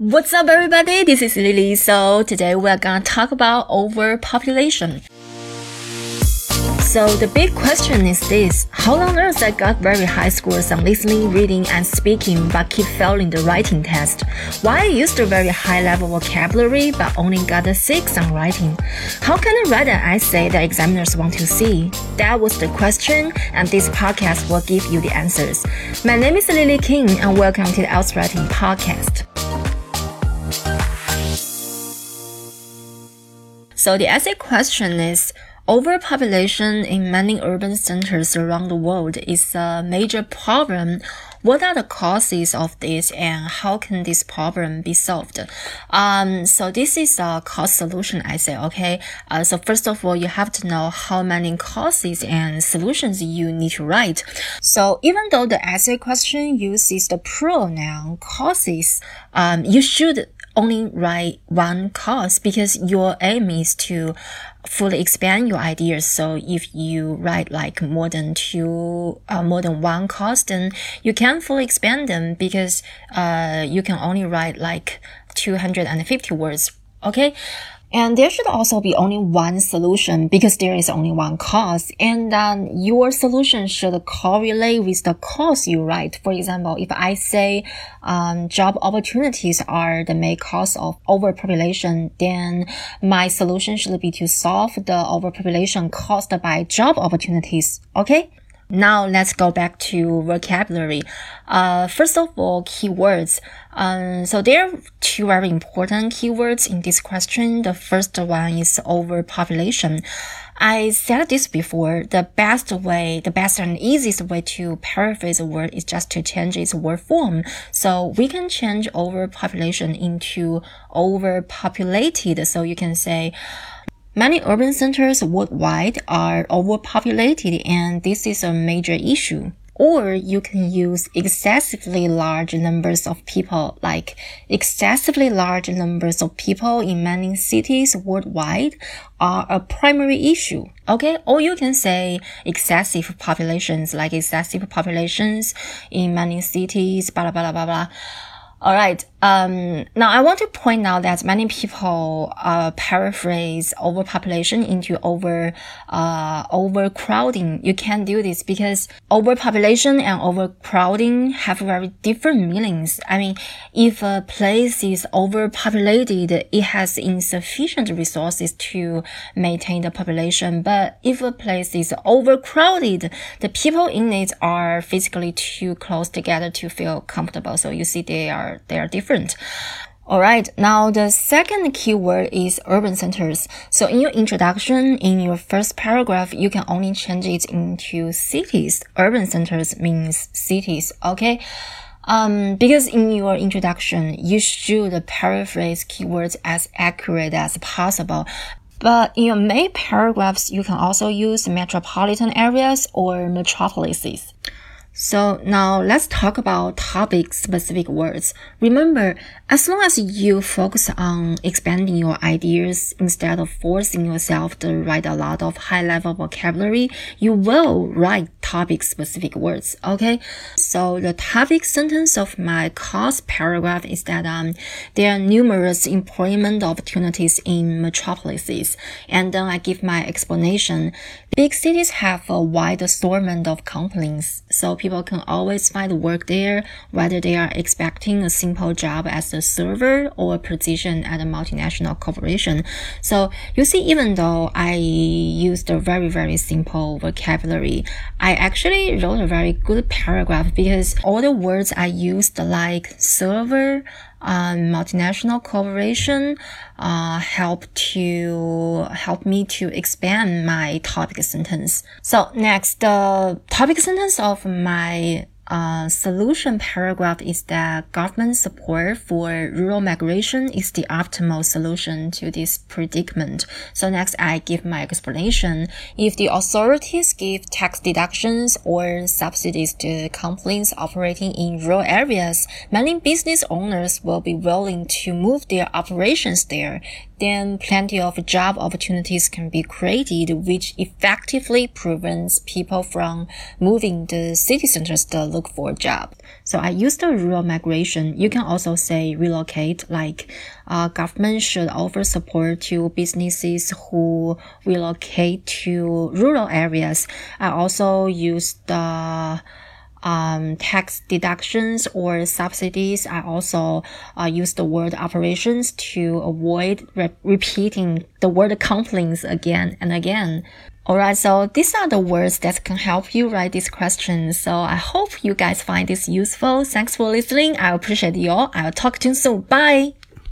What's up, everybody? This is Lily. So today we're gonna talk about overpopulation. So the big question is this: How on earth I got very high scores on listening, reading, and speaking, but keep failing the writing test? Why I used a very high level vocabulary, but only got a six on writing? How can I write an essay that examiners want to see? That was the question, and this podcast will give you the answers. My name is Lily King, and welcome to the IELTS Writing Podcast. So the essay question is overpopulation in many urban centers around the world is a major problem. What are the causes of this and how can this problem be solved? Um, so this is a cause solution essay, okay? Uh, so first of all, you have to know how many causes and solutions you need to write. So even though the essay question uses the pronoun causes, um, you should only write one cause because your aim is to fully expand your ideas. So if you write like more than two, uh, more than one cause, then you can fully expand them because, uh, you can only write like 250 words. Okay. And there should also be only one solution because there is only one cause. And then your solution should correlate with the cause you write. For example, if I say um, job opportunities are the main cause of overpopulation, then my solution should be to solve the overpopulation caused by job opportunities. Okay? Now let's go back to vocabulary. Uh, first of all, keywords. Um, so there are two very important keywords in this question. The first one is overpopulation. I said this before. The best way, the best and easiest way to paraphrase a word is just to change its word form. So we can change overpopulation into overpopulated. So you can say, Many urban centers worldwide are overpopulated and this is a major issue. Or you can use excessively large numbers of people, like excessively large numbers of people in many cities worldwide are a primary issue. Okay. Or you can say excessive populations, like excessive populations in many cities, blah, blah, blah, blah, blah. All right. Um, now I want to point out that many people uh, paraphrase overpopulation into over uh, overcrowding. You can't do this because overpopulation and overcrowding have very different meanings. I mean, if a place is overpopulated, it has insufficient resources to maintain the population. But if a place is overcrowded, the people in it are physically too close together to feel comfortable. So you see, they are they are different different. Alright, now the second keyword is urban centers. So in your introduction, in your first paragraph, you can only change it into cities. Urban centers means cities, okay? Um, because in your introduction, you should paraphrase keywords as accurate as possible. But in your main paragraphs, you can also use metropolitan areas or metropolises. So now let's talk about topic specific words. Remember, as long as you focus on expanding your ideas instead of forcing yourself to write a lot of high level vocabulary, you will write topic specific words. Okay. So the topic sentence of my cause paragraph is that, um, there are numerous employment opportunities in metropolises. And then I give my explanation. Big cities have a wide assortment of companies. So people can always find work there, whether they are expecting a simple job as a server or a position at a multinational corporation. So you see, even though I used a very, very simple vocabulary, I actually wrote a very good paragraph because all the words I used like server, um, multinational corporation uh, help to help me to expand my topic sentence. So next, the topic sentence of my uh, solution paragraph is that government support for rural migration is the optimal solution to this predicament. So next, I give my explanation. If the authorities give tax deductions or subsidies to companies operating in rural areas, many business owners will be willing to move their operations there then plenty of job opportunities can be created, which effectively prevents people from moving the city centers the look for a job. So I use the rural migration. You can also say relocate, like uh, government should offer support to businesses who relocate to rural areas. I also use the um, tax deductions or subsidies. I also uh, use the word operations to avoid re repeating the word complaints again and again. Alright, so these are the words that can help you write this question. So I hope you guys find this useful. Thanks for listening. I appreciate you all. I'll talk to you soon. Bye.